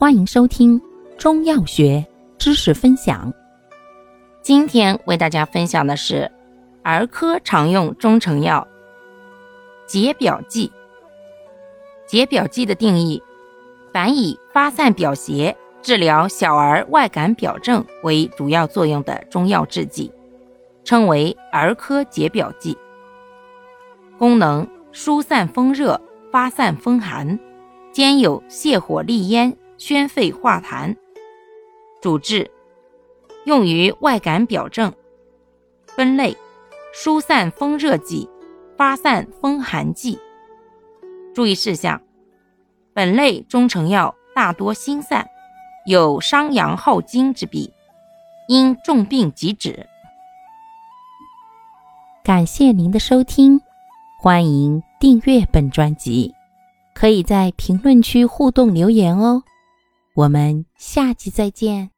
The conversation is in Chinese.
欢迎收听中药学知识分享。今天为大家分享的是儿科常用中成药解表剂。解表剂的定义：凡以发散表邪、治疗小儿外感表症为主要作用的中药制剂，称为儿科解表剂。功能：疏散风热，发散风寒，兼有泻火利咽。宣肺化痰，主治用于外感表症。分类：疏散风热剂、发散风寒剂。注意事项：本类中成药大多辛散，有伤阳耗精之弊，应重病即止。感谢您的收听，欢迎订阅本专辑，可以在评论区互动留言哦。我们下期再见。